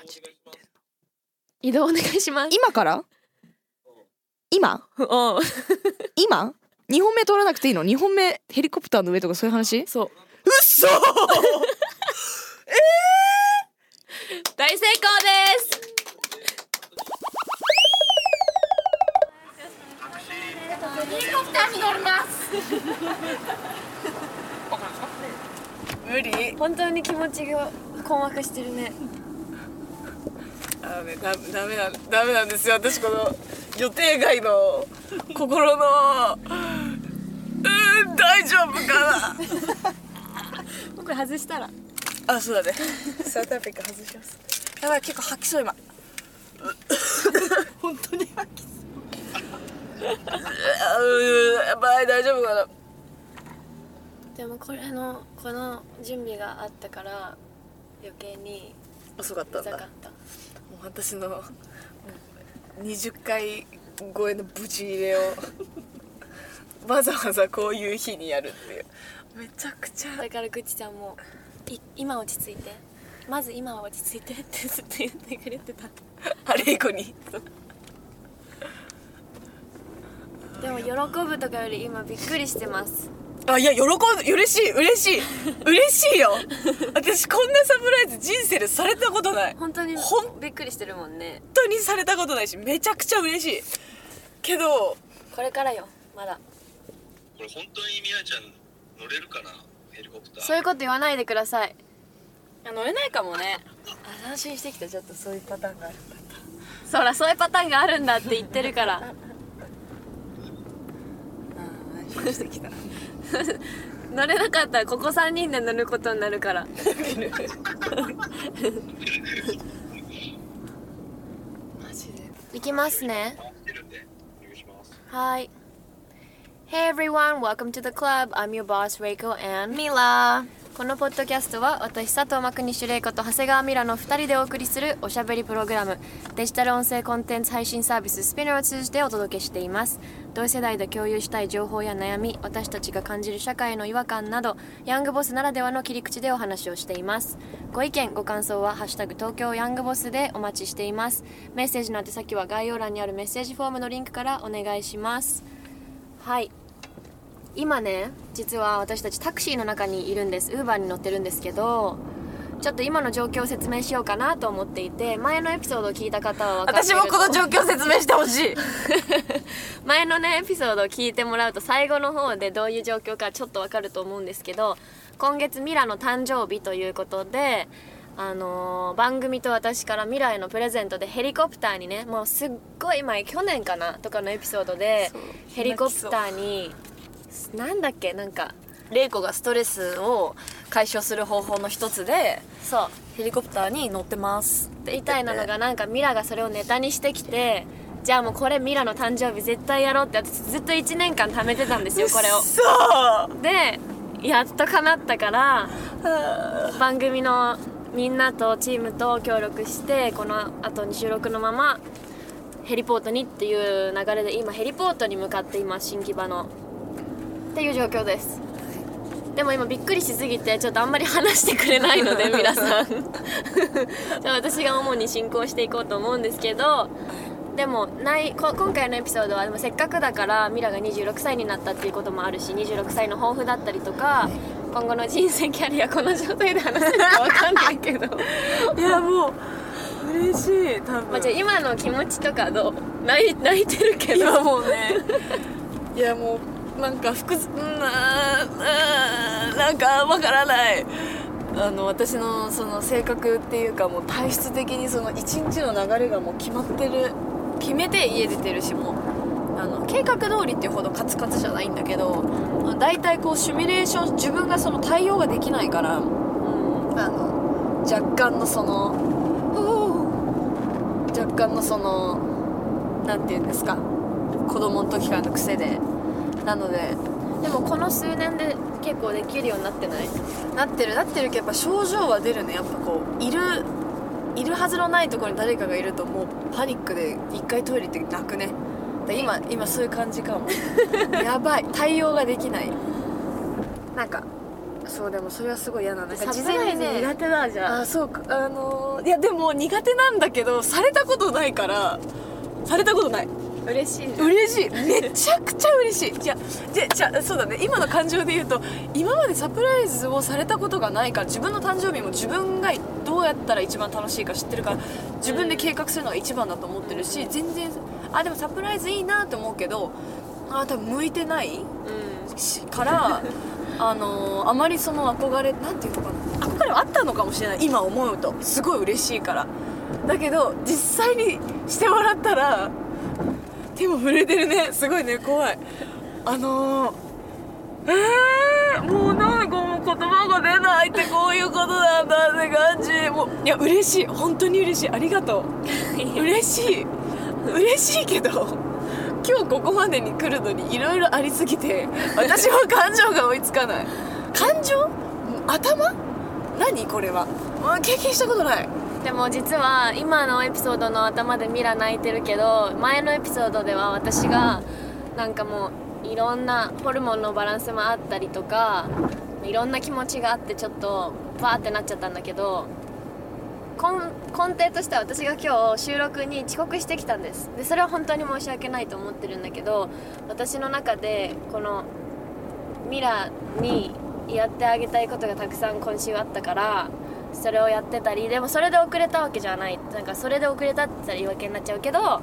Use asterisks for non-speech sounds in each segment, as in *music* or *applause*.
マジで言ってん移動お願いします。今から？今？うん。今？2本目通らなくていいの？2本目ヘリコプターの上とかそういう話？そう。嘘！*laughs* 大成功です。ヘリコプターに乗ります。無理。本当に気持ちが困惑してるね。あのねダダメなんダメなんですよ。私この予定外の心のうーん大丈夫かな。これ外したら。あそうだね。サウトアフリカ外します。やばい結構吐きそう今。*laughs* 本当に吐きそう。*laughs* やばい大丈夫かな。でもこれのこの準備があったから余計に遅かったんだ私のもう20回超えのブチ入れをわざわざこういう日にやるっていう。めちゃくちゃ。だからぐちちゃんもい今落ち着いて。まず今は落ち着いてってずっと言ってくれてた。あれ以降に。でも喜ぶとかより今びっくりしてますあいや喜んで嬉しい嬉しい。嬉しいよ。私こんなサプライズ人生でされたことない。本当にほんびっくりしてるもんね。本当にされたことないしめちゃくちゃ嬉しい。けどこれからよまだ。これ本当にみなちゃん乗れるかな？ヘリコプター。そういうこと言わないでください。乗れないかもね。あ安心してきた。ちょっとそういうパターンがあるんだそらそういうパターンがあるんだって言ってるから。*laughs* あ安心してきた乗れなかったらここ3人で乗ることになるからマジで行きますねはい Hey everyone, welcome to the club. I'm your boss, Reiko and Mila. このポッドキャストは私佐藤真国主玲子と長谷川ミラの2人でお送りするおしゃべりプログラムデジタル音声コンテンツ配信サービススピナーを通じてお届けしています。同世代で共有したい情報や悩み私たちが感じる社会の違和感などヤングボスならではの切り口でお話をしています。ご意見ご感想は「ハッシュタグ東京ヤングボス」でお待ちしています。メッセージの宛先は概要欄にあるメッセージフォームのリンクからお願いします。はい。今ね実は私たちタクシーの中にいるんです。ウーバーに乗ってるんですけどちょっと今の状況を説明しようかなと思っていて前のエピソードを聞いた方は分かってる私もこの状況説明してほしい。*laughs* 前のねエピソードを聞いてもらうと最後の方でどういう状況かちょっとわかると思うんですけど今月ミラの誕生日ということであのー番組と私からミラへのプレゼントでヘリコプターにねもうすっごい前去年かなとかのエピソードでヘリコプターになんだっけなんか玲子がストレスを解消する方法の一つでそう。ヘリコプターに乗ってますってみたいなのがなんかミラがそれをネタにしてきてじゃあもうこれミラの誕生日絶対やろうって私ずっと1年間貯めてたんですよこれを。そうでやっと叶ったから *laughs* 番組のみんなとチームと協力してこの後に収録のままヘリポートにっていう流れで今ヘリポートに向かっています新木場のっていう状況です。でも今びっくりしすぎてちょっとあんまり話してくれないので *laughs* 皆さん。じゃあ私が主に進行していこうと思うんですけどでもないこ今回のエピソードはでもせっかくだからミラが26歳になったっていうこともあるし26歳の抱負だったりとか今後の人生キャリアこの状態で話せるか分かんないけど。*laughs* いやもう嬉しい多分。まあじゃあ今の気持ちとかどう？泣いてるけど。今もうね。いやもうなんか複雑うんあーなんかわからない。あの私のその性格っていうかもう体質的にその一日の流れがもう決まってる決めて家出てるしもあの計画通りっていうほどカツカツじゃないんだけど大体こうシミュレーション自分がその対応ができないからうんあの若干のその若干のそのなんて言うんですか子供の時からの癖でなのででもこの数年で結構できるようになってない？なってる。なってるけどやっぱ症状は出るね。やっぱこういるいるはずのないところに誰かがいるともうパニックで一回トイレ行って泣くね。今今そういう感じかも。*laughs* やばい。対応ができない。なんかそうでもそれはすごい嫌なんだサプライズ苦手だじゃああそうか。あのーいやでも苦手なんだけどされたことないからされたことない嬉しいね。嬉しい。めちゃくちゃ嬉しい。じゃじゃじゃそうだね。今の感情で言うと今までサプライズをされたことがないから自分の誕生日も自分がどうやったら一番楽しいか知ってるから自分で計画するのが一番だと思ってるし全然あでもサプライズいいなと思うけどあ多分向いてないうん。しから *laughs* あのーあまりその憧れなんていうのかな。憧れはあったのかもしれない。今思うと。すごい嬉しいから。だけど実際にしてもらったら手も震えてるね。すごいね。怖い。あのー、えー、もうなんかもう言葉が出ないってこういうことなんだって感じ。もういや嬉しい。本当に嬉しい。ありがとう。*laughs* 嬉しい。嬉しいけど今日ここまでに来るのにいろいろありすぎて私は感情が追いつかない。感情？頭？何？これは。あ経験したことないでも実は今のエピソードの頭でミラ泣いてるけど前のエピソードでは私がなんかもういろんなホルモンのバランスもあったりとかいろんな気持ちがあってちょっとバーってなっちゃったんだけど根底としては私が今日収録に遅刻してきたんです。でそれは本当に申し訳ないと思ってるんだけど私の中でこのミラにやってあげたいことがたくさん今週あったからそれをやってたりでもそれで遅れたわけじゃない。なんかそれで遅れたって言ったら言い訳になっちゃうけど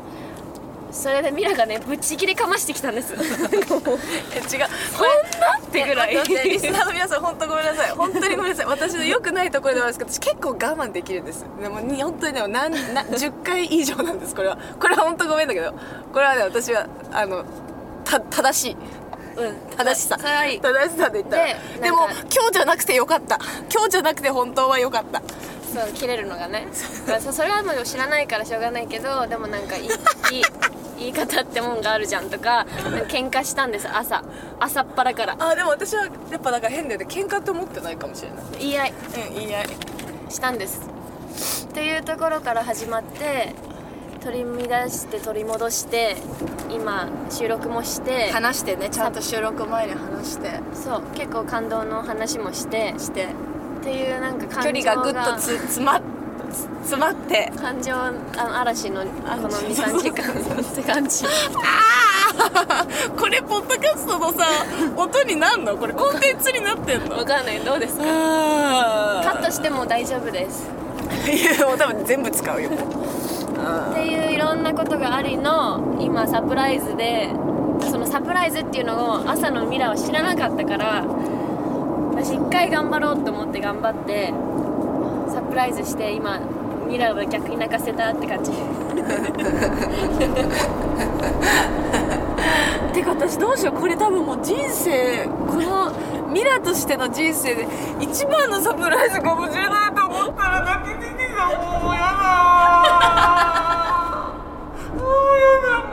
それでミラがねぶっちぎりかましてきたんです。*laughs* え違う。こんなってぐらい。リスナーの皆さん本当ごめんなさい。本当にごめんなさい。私の良くないところではあるんですけど私結構我慢できるんです。でもに本当にでも何な10回以上なんですこれは。これは本当ごめんだけど。これはね私はあのた正しいうん正しさ。それはい。い正しさで言ったら。ででもなんか今日じゃなくてよかった。今日じゃなくて本当はよかった。そう切れるのがね。まあそそれはもう知らないからしょうがないけどでもなんかいい *laughs* いい言い方ってもんがあるじゃんとかなんか喧嘩したんです朝。朝っぱらから。あでも私はやっぱなんか変だよね。喧嘩って思ってないかもしれない。言い合い。うん言い合い。したんです。っていうところから始まって取り乱して取り戻して今収録もして話してねちゃんと収録前に話して。そう結構感動の話もしてして。っていうなんか感情距離がぐっとつ詰まっ詰まって。感情あの嵐のこのそう23時間って感じ。これポッドキャストのさ音になんの？これコンテンツになってんの？わかんない。どうですか？あカットしても大丈夫です。いやもう多分全部使うよっていういろんなことがありの今サプライズでそのサプライズっていうのを朝のミラーは知らなかったから私一回頑張ろうと思って頑張ってサプライズして今ミラは逆に泣かせたって感じ。*laughs* てか私どうしようこれ多分もう人生このミラとしての人生で一番のサプライズかもしれないと思ったら泣けてきたもうやだも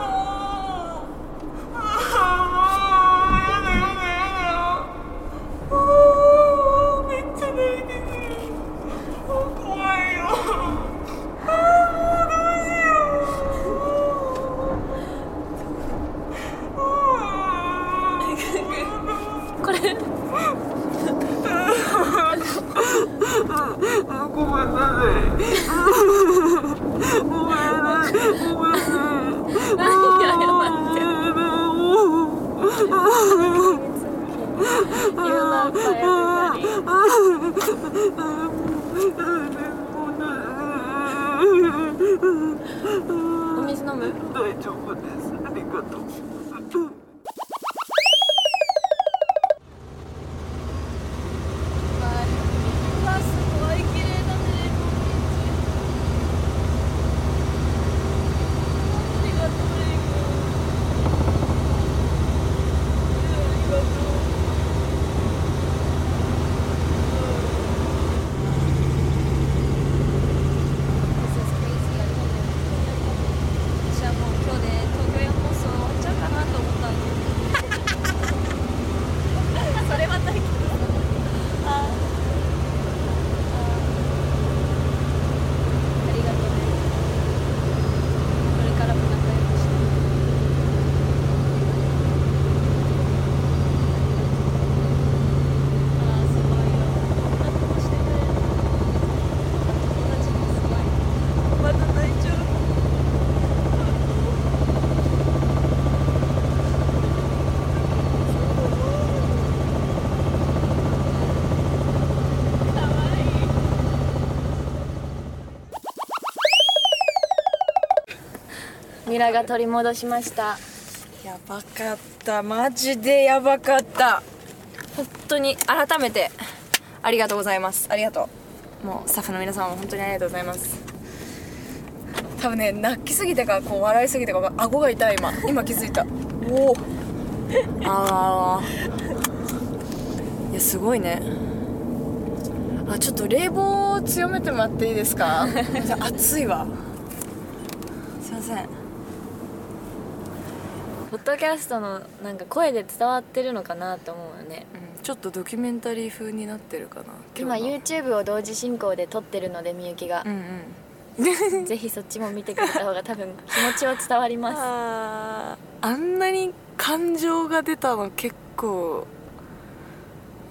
ミラが取り戻しました。やばかった。マジでやばかった。本当に改めてありがとうございます。ありがとう。もうスタッフの皆さんも本当にありがとうございます。多分ね泣きすぎてかこう笑いすぎてか顎が痛い今。今気づいた。おおああいやすごいね。あちょっと冷房強めてもらっていいですか？*laughs* 暑いわ。すいません。ポッドキャストのなんか声で伝わってるのかなと思うよね。うんちょっとドキュメンタリー風になってるかな。今 YouTube を同時進行で撮ってるのでみゆきが。う、んうん。*laughs* *laughs* ぜひそっちも見てくれた方が多分気持ちは伝わります。あーあんなに感情が出たの結構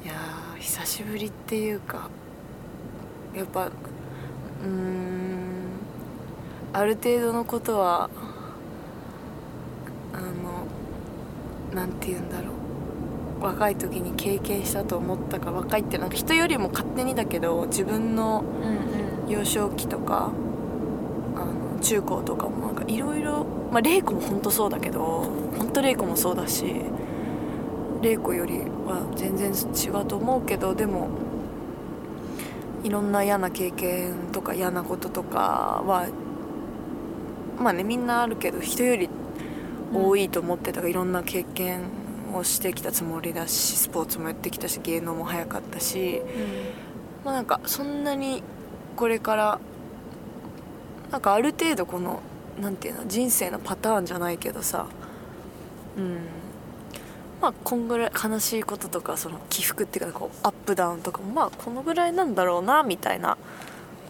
いやー久しぶりっていうかやっぱうーんある程度のことはあのなんて言うんだろう。若い時に経験したと思ったか若いってなんか人よりも勝手にだけど自分の幼少期とかあの中高とかもなんかいろいろまあ玲子も本当そうだけど本当玲子もそうだし玲子よりは全然違うと思うけどでもいろんな嫌な経験とか嫌なこととかはまあねみんなあるけど人より多いと思ってたから、いろんな経験をしてきたつもりだしスポーツもやってきたし芸能も早かったし。まあなんかそんなにこれからなんかある程度このなんていうの人生のパターンじゃないけどさうんまあこんぐらい悲しいこととかその起伏っていうかこうアップダウンとかもまあこのぐらいなんだろうなみたいな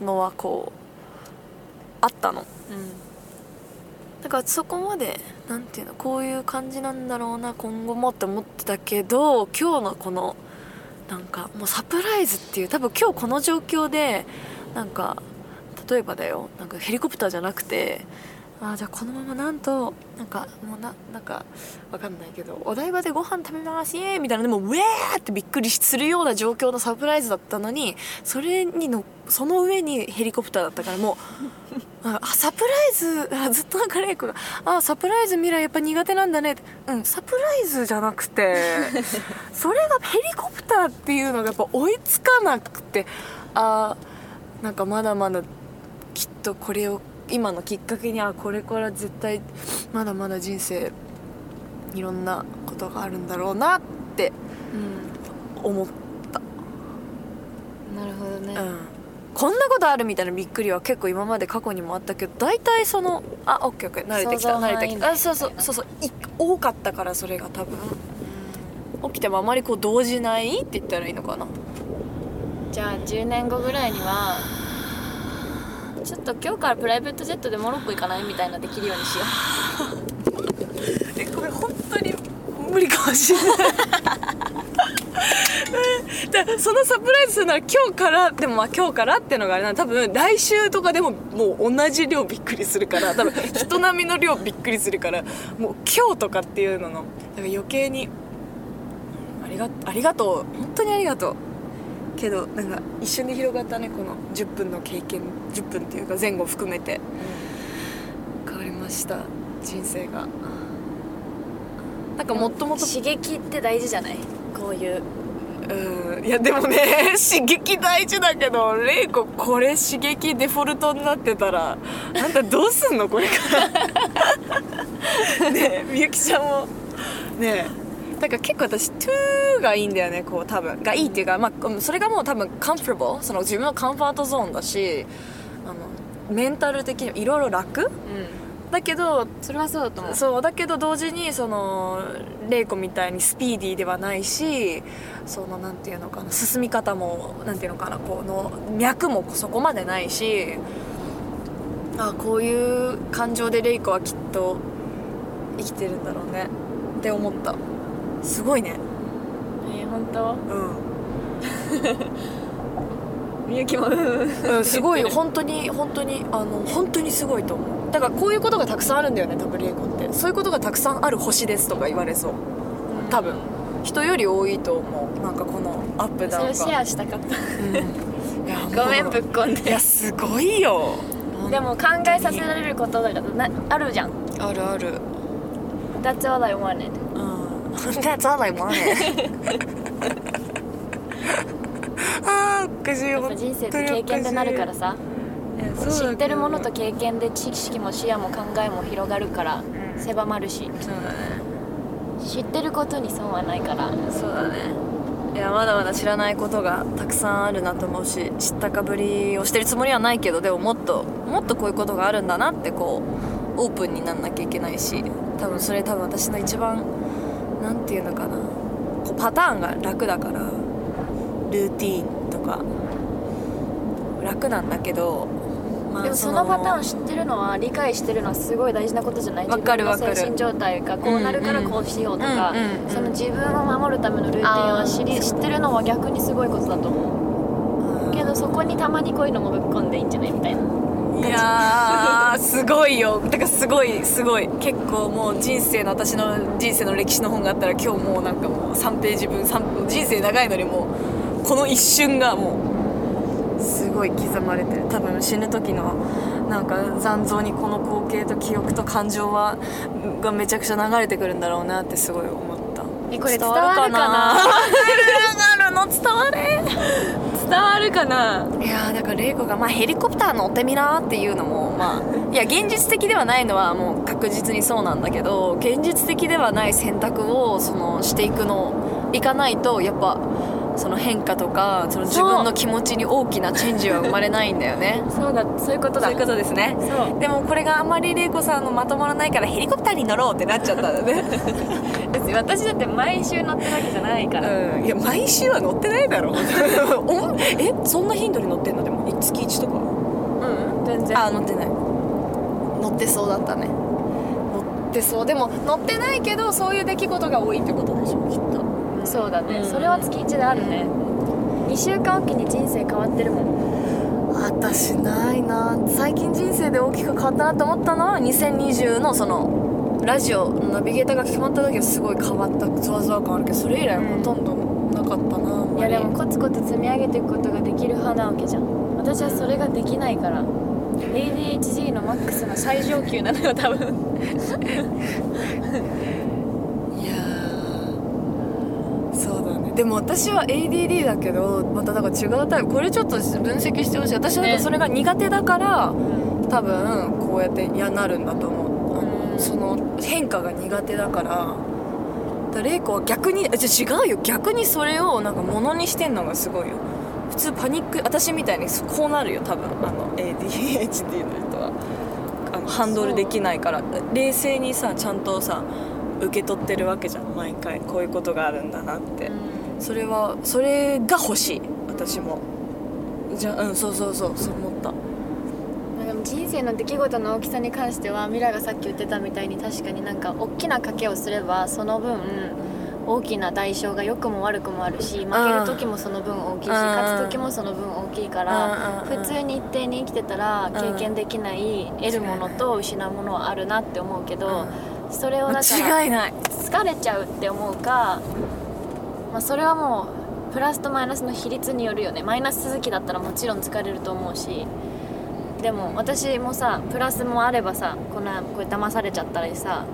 のはこうあったのうんだからそこまで何ていうのこういう感じなんだろうな今後もって思ってたけど今日のこのなんかもうサプライズっていう多分今日この状況でなんか例えばだよなんかヘリコプターじゃなくてあーじゃあこのままなんとなんかもうななんかわかんないけどお台場でご飯食べますイエーイみたいなでもウェーってびっくりするような状況のサプライズだったのにそれにのその上にヘリコプターだったからもう *laughs* あサプライズあずっとなんかレイクが「あサプライズ未来やっぱ苦手なんだね」ってうんサプライズじゃなくて *laughs* それがヘリコプターっていうのがやっぱ追いつかなくてあーなんかまだまだきっとこれを今のきっかけにあこれから絶対まだまだ人生いろんなことがあるんだろうなって思った、なるほどね、うん、こんなことあるみたいなびっくりは結構今まで過去にもあったけど大体そのあオッケーオッケー。慣れてきた。慣れてきた。あそうそう。そうそう。い多かったからそれが多分。起きてもあまりこう動じないって言ったらいいのかな。じゃあ10年後ぐらいにはちょっと今日からプライベートジェットでモロッコ行かないみたいなできるようにしよ *laughs* えこれ本当に無理かもしれない。*laughs* だそのサプライズするなら今日から？でもまあ今日からっていうのがあれな多分来週とかでももう同じ量びっくりするから。*laughs* 多分人並みの量びっくりするから。もう今日とかっていうののだから余計にありがありがとう。本当にありがとうけどなんか一瞬で広がったねこの10分の経験10分っていうか前後含めて。変わりました人生が。なんかもっともっと。刺激って大事じゃない？こういう。うん。いやでもね *laughs* 刺激大事だけど玲子これ刺激デフォルトになってたらあんたどうすんのこれから。*laughs* ねえみゆきちゃんもねえだから結構私トゥーがいいんだよねこう多分。がいいっていうか、まあ、それがもう多分カンフォーブその自分のカンファートゾーンだしあのメンタル的にいろいろ楽。だけどそれはそうだと思う。そうだけど同時にその玲子みたいにスピーディーではないしそのなんていうのかな進み方もなんていうのかなこの脈もそこまでないしあこういう感情で玲子はきっと生きてるんだろうねって思ったすごいね。えー、本当？うん。みゆきも。うん、すごいよ。本当に本当にあの本当にすごいと思う。だからこういうことがたくさんあるんだよね多分玲子って。そういうことがたくさんある星ですとか言われそう。多分。人より多いと思う。なんかこのアップダウンが。それシェアしたかった。うん。*laughs* ごめんぶっこんで。いやすごいよ。*laughs* でも考えさせられることだからなあるじゃん。あるある。That's all I wanted うん *laughs* That's all I wanted あ *laughs* ーおかしいやっぱ人生って経験でなるからさ。知ってるものと経験で知識も視野も考えも広がるから狭まるし。そうだね。知ってることに損はないから。そうだね。いやまだまだ知らないことがたくさんあるなと思うし知ったかぶりをしてるつもりはないけどでももっともっとこういうことがあるんだなってこうオープンになんなきゃいけないし多分それ多分私の一番なんていうのかな。こうパターンが楽だから。ルーティーンとか。楽なんだけど、までもそのパターン知ってるのは理解してるのはすごい大事なことじゃない？自分の精神状態がこうなるからこうしようとか、うんうんうん。その自分を守るためのルーティンを知り知ってるのは逆にすごいことだと思う。けどそこにたまにこういうのもぶっ込んでいいんじゃない？みたいないやーすごいよ。だからすごいすごい。結構もう人生の私の人生の歴史の本があったら今日もうなんかもう3ページ分3人生長いのにもうこの一瞬がもうすごい刻まれてる。多分死ぬ時のなんか残像にこの光景と記憶と感情はがめちゃくちゃ流れてくるんだろうなってすごい思った。えこれ伝わるかな？伝わる *laughs* の伝われ伝わるかな？いやーだから玲子が、まあ、ヘリコプター乗ってみなっていうのもまあいや現実的ではないのはもう確実にそうなんだけど現実的ではない選択をそのしていくのいかないとやっぱその変化とかその自分の気持ちに大きなチェンジは生まれないんだよね。そう。だそういうことだ。そういうことですね。でもこれがあまり玲子さんのまとまらないからヘリコプターに乗ろうってなっちゃったんだね私だって毎週乗ってるわけじゃないから、うん。いや毎週は乗ってないだろ。*laughs* おえ？そんな頻度に乗ってんの？でも月1とか？うん全然。あ乗ってない。乗ってそうだったね。乗ってそう。でも乗ってないけどそういう出来事が多いってことでしょきっと。そうだね、うん。それは月1であるね。2週間おきに人生変わってるもん。私ないな。最近人生で大きく変わったなと思ったのは2020のそのラジオのナビゲーターが決まった時はすごい変わったゾワゾワ感あるけどそれ以来ほとんどなかったなあんいやでもコツコツ積み上げていくことができる派なわけじゃん。私はそれができないから。ADHD のマックスの最上級なのよ多分。いやー。そうだね。でも私は ADD だけどまただから違うタイプ。これちょっと分析してほしい。私はなんかそれが苦手だから、多分こうやって嫌なるんだと思うその変化が苦手だから玲子は逆にあじゃあ違うよ。逆にそれをなんか物にしてんのがすごいよ。普通パニック私みたいにこうなるよ多分。あの ADHD の人は。あのハンドルできないから。冷静にさちゃんとさ受け取ってるわけじゃん。毎回こういうことがあるんだなって、それはそれが欲しい。私も。じゃあうんそうそうそうそう思った人生の出来事の大きさに関してはミラがさっき言ってたみたいに確かになんか大きな賭けをすればその分大きな代償が良くも悪くもあるし負ける時もその分大きいしうん勝つ時もその分大きいからうん普通に一定に生きてたら経験できない得るものと失うものはあるなって思うけどそれをだから疲れちゃうって思うか、まあ、それはもうプラスとマイナスの比率によるよね。マイナス続きだったらもちろん疲れると思うしでも私もさプラスもあればさこんなこう騙されちゃったりさ、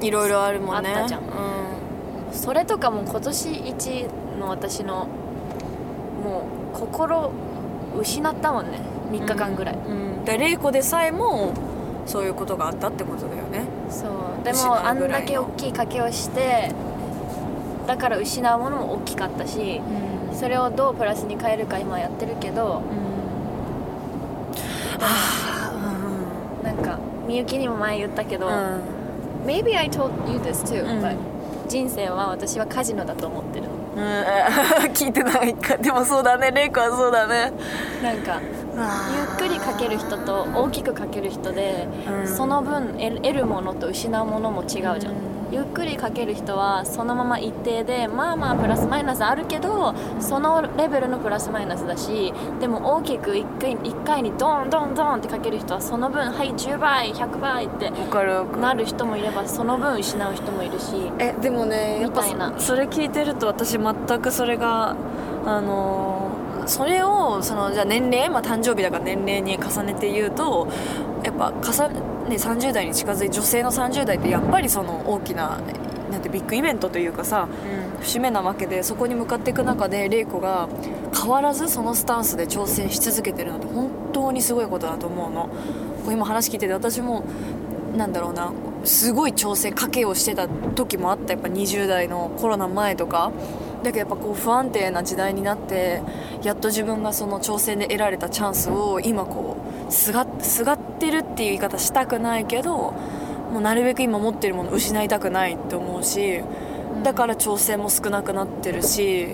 いろいろあるもんね。あったじゃん。うそれとかも今年一の私のもう心失ったもんね。3日間ぐらい、ん、うん、で玲子でさえもそういうことがあったってことだよね。そう。で失もあんだけ大きい賭けをしてだから失うものも大きかったしそれをどうプラスに変えるか今やってるけどなんかみゆきにも前言ったけど、Maybe I told you this too、うん。but 人生は私はカジノだと思ってるうん、*laughs* 聞いてないか。でもそうだね。玲子はそうだね。なんかゆっくりかける人と大きくかける人で、うん。その分得得るものと失うものも違うじゃん、ゆっくりかける人はそのまま一定でまあまあプラスマイナスあるけどそのレベルのプラスマイナスだしでも大きく1回 ,1 回にドンドンドンってかける人はその分はい10倍100倍ってなる人もいればその分失う人もいるしえでもねやっぱそれ聞いてると私全くそれがあのーそれをそのじゃあ年齢、まあ、誕生日だから年齢に重ねて言うとやっぱ重ね、ね、30代に近づいて女性の30代ってやっぱりその大きななんてビッグイベントというかさ節目なわけでそこに向かっていく中で玲子が変わらずそのスタンスで挑戦し続けてるのって本当にすごいことだと思うの。今話聞いてて私もなんだろうなすごい挑戦賭けをしてた時もあった。やっぱ20代のコロナ前とかだけどやっぱこう不安定な時代になってやっと自分がその挑戦で得られたチャンスを今こうすがすがってるっていう言い方したくないけどもうなるべく今持ってるもの失いたくないって思うしだから挑戦も少なくなってるし、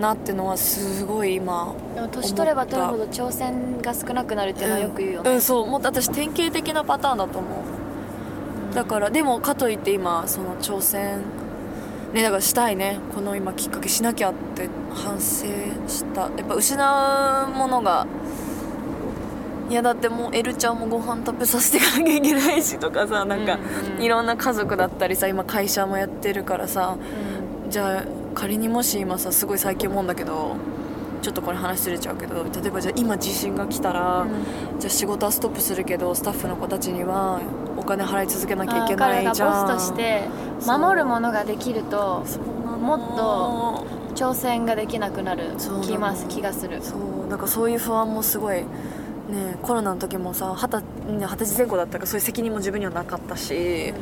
なってのはすごい今でも年取れば取るほど挑戦が少なくなるっていうのはよく言うよね、うん、そう。もっと私典型的なパターンだと思う。だからでもかといって今その挑戦ねだからしたいね。この今きっかけしなきゃって反省した。やっぱ失うものがいやだってもうエルちゃんもご飯食べさせていかなきゃいけないしとかさなんかうんうん。いろんな家族だったりさ今会社もやってるからさじゃあ仮にもし今さすごい最近思うんだけどちょっとこれ話ずれちゃうけど例えばじゃあ今地震が来たら、じゃあ仕事はストップするけどスタッフの子たちにはお金払い続けなきゃいけないじゃん。彼がボスとして守るものができるともっと挑戦ができなくなる気ます気がする。そう。なんかそういう不安もすごいねコロナの時もさ二十ね二十歳前後だったからそういう責任も自分にはなかったし、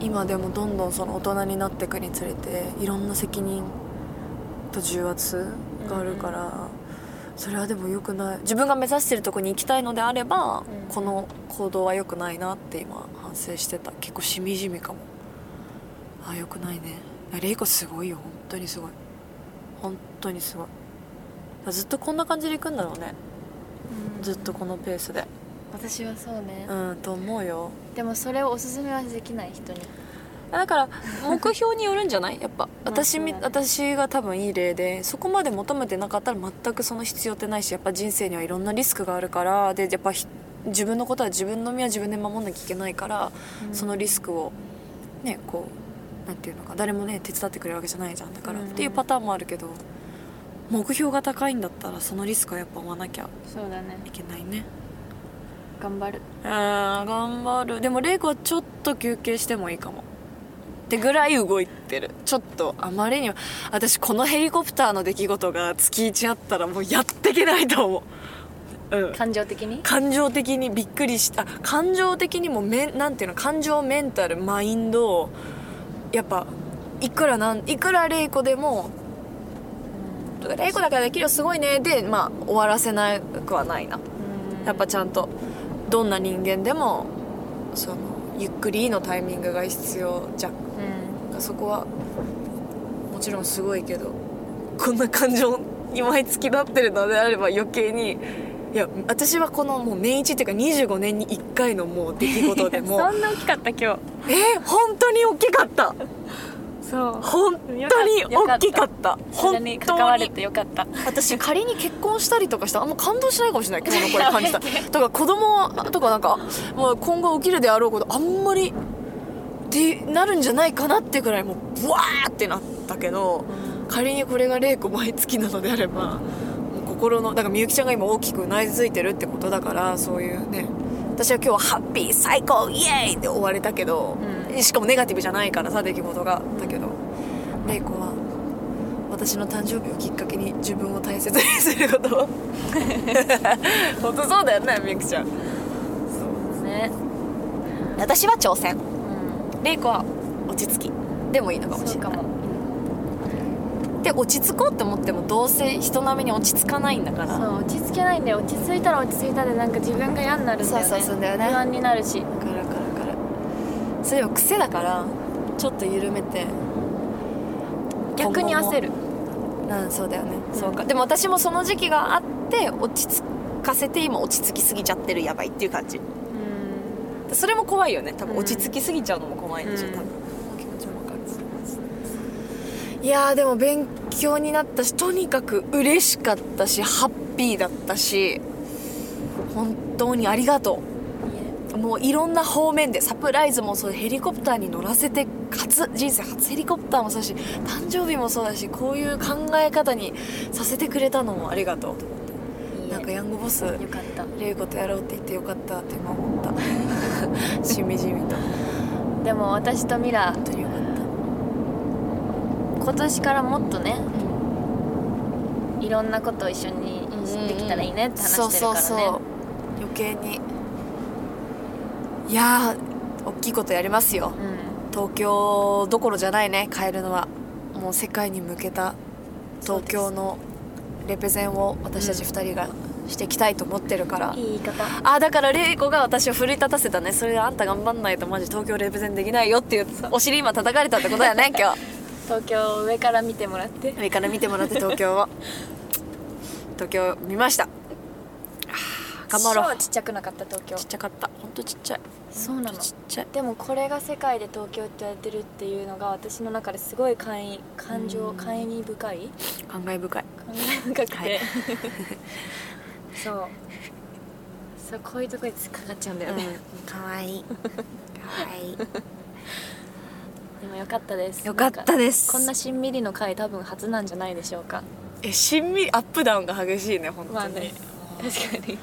今でもどんどんその大人になっていくにつれていろんな責任と重圧があるから、それはでも良くない。自分が目指してるとこに行きたいのであれば、うん。この行動は良くないなって今反省してた。結構しみじみかも。ああ良くないね。レイコすごいよ。本当にすごい。本当にすごい。ずっとこんな感じで行くんだろうね。ずっとこのペースで。私はそうね、うんと思うよ。でもそれをおすすめはできない人に。だから目標によるんじゃない？やっぱ。*laughs* 私ね。私が多分いい例でそこまで求めてなかったら全くその必要ってないしやっぱ人生にはいろんなリスクがあるからでやっぱひ自分のことは自分の身は自分で守んなきゃいけないから、そのリスクをねこうなんていうのか誰もね手伝ってくれるわけじゃないじゃん。だから、うん。っていうパターンもあるけど目標が高いんだったらそのリスクはやっぱ負わなきゃそうだね。いけないね。頑張る。あー頑張る。でも玲子はちょっと休憩してもいいかも。ってぐらい動いてる。ちょっとあまりにも私このヘリコプターの出来事が月1あったらもうやっていけないと思ううん。感情的に？感情的にびっくりした。感情的にもめなんていうの？感情メンタルマインドやっぱいくらなんいくら玲子でも玲子だからできるよすごいね。でまあ終わらせなくはないな。やっぱちゃんとどんな人間でもそのゆっくりのタイミングが必要じゃん。うん。そこはもちろんすごいけどこんな感情に毎月なってるのであれば余計にいや私はこのもう年一っていうか25年に1回のもう出来事でも *laughs* そんな大きかった今日。え本当に大きかった。そう。本当に大きかった。本に関われてよかった。私仮に結婚したりとかしたらあんま感動しないかもしれない今日のこれ感じただから子供とかなんか、まあ、今後起きるであろうことあんまりってなるんじゃないかなってぐらいもうブワーってなったけど仮にこれが玲子毎月なのであればもう心のだからみゆきちゃんが今大きくうなずいてるってことだからそういうね私は今日はハッピー最高イエーイって終われたけど、しかもネガティブじゃないからさ出来事が。だけど玲子は私の誕生日をきっかけに自分を大切にすることを。本当そうだよねみゆきちゃん。ね。私は挑戦。うん。玲子は落ち着きでもいいのかもしれないそうかもで落ち着こうって思ってもどうせ人並みに落ち着かないんだから。そう落ち着けないんだよ。落ち着いたら落ち着いたでなんか自分が嫌になるんだよね。そうそうそうだよね。不安になるし。わかるわかるわかる。それは癖だからちょっと緩めて。逆に焦る。うんそうだよね、そうか。でも私もその時期があって落ち着かせて今落ち着きすぎちゃってるやばいっていう感じ。うん。それも怖いよね。多分うん。落ち着きすぎちゃうのも怖いんでしょ、うん。多分いやーでも勉強になったしとにかく嬉しかったしハッピーだったし本当にありがとう。もういろんな方面でサプライズもそうヘリコプターに乗らせて担初人生初ヘリコプターもそうだし誕生日もそうだしこういう考え方にさせてくれたのもありがとうと思って。なんかヤングボスよかった。レイコとやろうって言ってよかったって今思った。*laughs* しみじみと。でも私とミラ本当によかった今年からもっとねいろんなことを一緒にできたらいいねって話してるからね。そうそうそう。余計に。いやー大きいことやりますよ。うん。東京どころじゃないね変えるのは。もう世界に向けた東京のレペゼンを私たち2人がしていきたいと思ってるから、いい言い方。あだから玲子が私を奮い立たせたね。それであんた頑張んないとマジ東京レペゼンできないよっていうお尻今叩かれたってことやね今日東京を上から見てもらって。上から見てもらって東京を。*laughs* 東京見ました。頑張ろう。超ちっちゃくなかった東京。ちっちゃかった。ほんとちっちゃい。そうなの。ちっちゃい。でもこれが世界で東京って言われてるっていうのが私の中ですごい感意感情うん。感意深い。感慨深い。感慨深くて、はい。*laughs* *laughs* そう。そうこういうとこにかかっちゃうんだよね、かわいい。かわいいでもよかったです。よかったです。こんなしんみりの回多分初なんじゃないでしょうか。えしんみりアップダウンが激しいね本当に、まあね。確かに。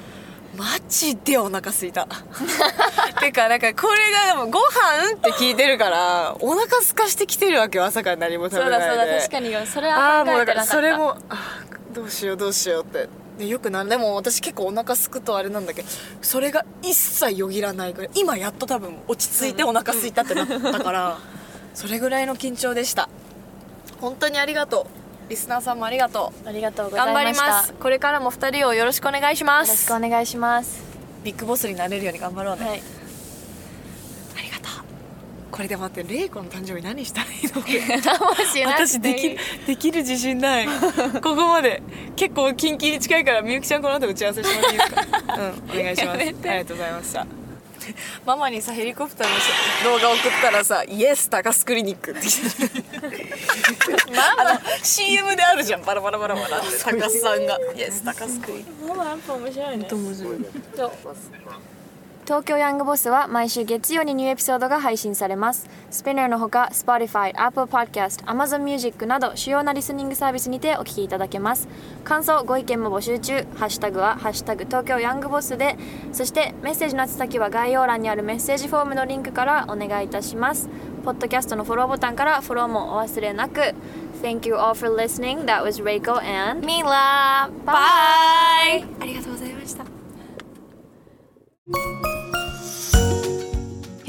マジでお腹すいた。*laughs* てかなんかこれがでもご飯って聞いてるからお腹空かしてきてるわけよ朝から何も食べないで。そうだそうだ確かにそれあは考えてなかった。それもどうしようどうしようって。でよくなんでも私結構お腹すくとあれなんだけどそれが一切よぎらないから今やっと多分落ち着いてお腹すいたってなったから、それぐらいの緊張でした。本当にありがとう。リスナーさんもありがとう。ありがとうござい頑張りましたます。これからも2人をよろしくお願いしまよろしすくお願いします。ビッグボスになれるように頑張ろうね、はい。ありがとう。これで待って玲子の誕生日何したらいいの？*laughs* もしなくて私できいいできる自信ない。*laughs* ここまで。結構キンキンに近いからみゆきちゃんこの後打ち合わせしてもらっていいですか？*laughs* うんお願いします。ありがとうございましたママにさヘリコプターの動画送ったらさ「イエス高須クリニック」って。来 *laughs* てあの CM であるじゃん。バラバラバラバラって高須さんが「イエス高須クリニック。ママやっぱ面白いね」面白い東京ヤングボスは毎週月曜にニューエピソードが配信されます。スピナーのほか Spotify、Apple Podcast、Amazon Music など主要なリスニングサービスにてお聞きいただけます。感想、ご意見も募集中。ハッシュタグはハッシュタグ東京ヤングボスで、そしてメッセージの宛先は概要欄にあるメッセージフォームのリンクからお願いいたします。ポッドキャストのフォローボタンからフォローもお忘れなく。Thank you all for listening. That was Reiko and Mila. Bye! ありがとうございました